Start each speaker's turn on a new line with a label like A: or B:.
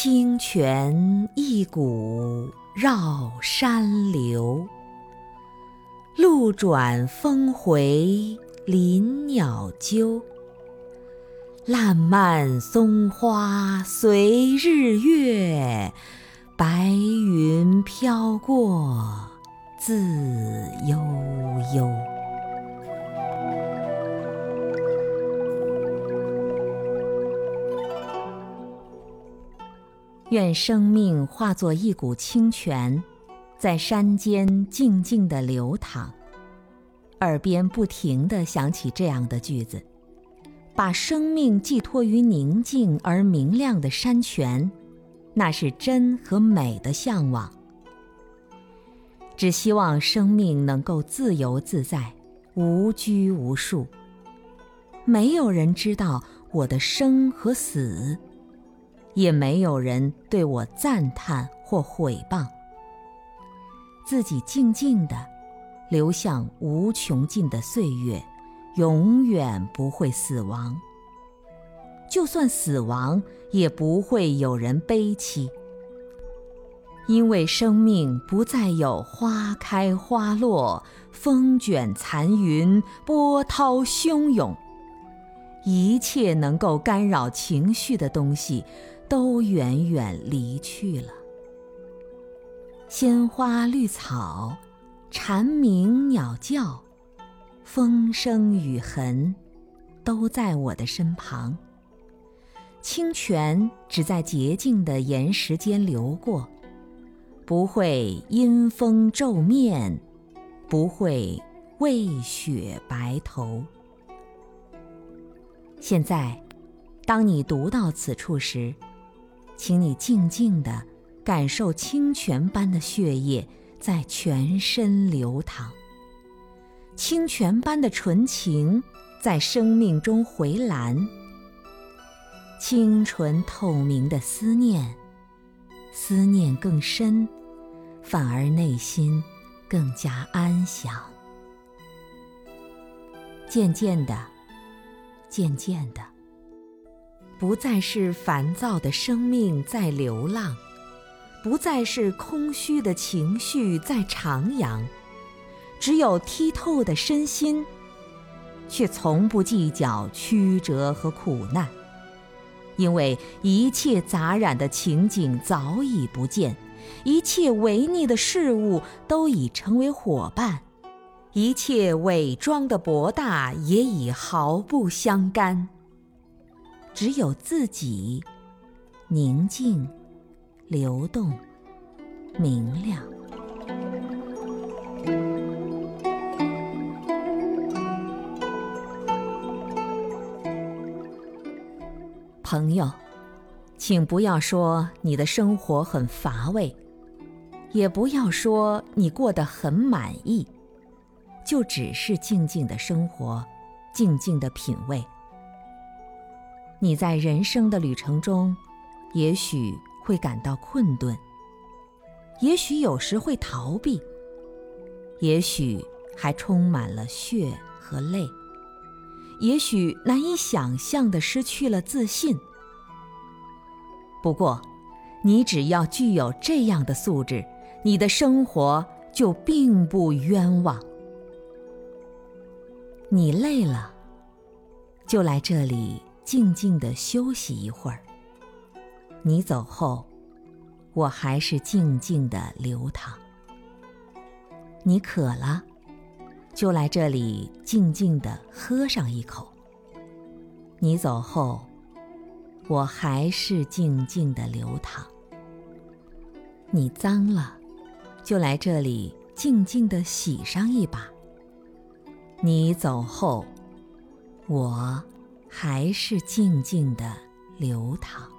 A: 清泉一股绕山流，路转峰回林鸟啾。烂漫松花随日月，白云飘过自悠悠。愿生命化作一股清泉，在山间静静地流淌。耳边不停地响起这样的句子。把生命寄托于宁静而明亮的山泉，那是真和美的向往。只希望生命能够自由自在，无拘无束。没有人知道我的生和死，也没有人对我赞叹或毁谤。自己静静地流向无穷尽的岁月。永远不会死亡。就算死亡，也不会有人悲戚，因为生命不再有花开花落、风卷残云、波涛汹涌，一切能够干扰情绪的东西，都远远离去了。鲜花绿草，蝉鸣鸟叫。风声雨痕，都在我的身旁。清泉只在洁净的岩石间流过，不会阴风皱面，不会为雪白头。现在，当你读到此处时，请你静静地感受清泉般的血液在全身流淌。清泉般的纯情在生命中回蓝，清纯透明的思念，思念更深，反而内心更加安详。渐渐的，渐渐的，不再是烦躁的生命在流浪，不再是空虚的情绪在徜徉。只有剔透的身心，却从不计较曲折和苦难，因为一切杂染的情景早已不见，一切违逆的事物都已成为伙伴，一切伪装的博大也已毫不相干。只有自己，宁静、流动、明亮。朋友，请不要说你的生活很乏味，也不要说你过得很满意，就只是静静的生活，静静的品味。你在人生的旅程中，也许会感到困顿，也许有时会逃避，也许还充满了血和泪。也许难以想象的失去了自信。不过，你只要具有这样的素质，你的生活就并不冤枉。你累了，就来这里静静的休息一会儿。你走后，我还是静静的流淌。你渴了。就来这里静静地喝上一口。你走后，我还是静静地流淌。你脏了，就来这里静静地洗上一把。你走后，我还是静静地流淌。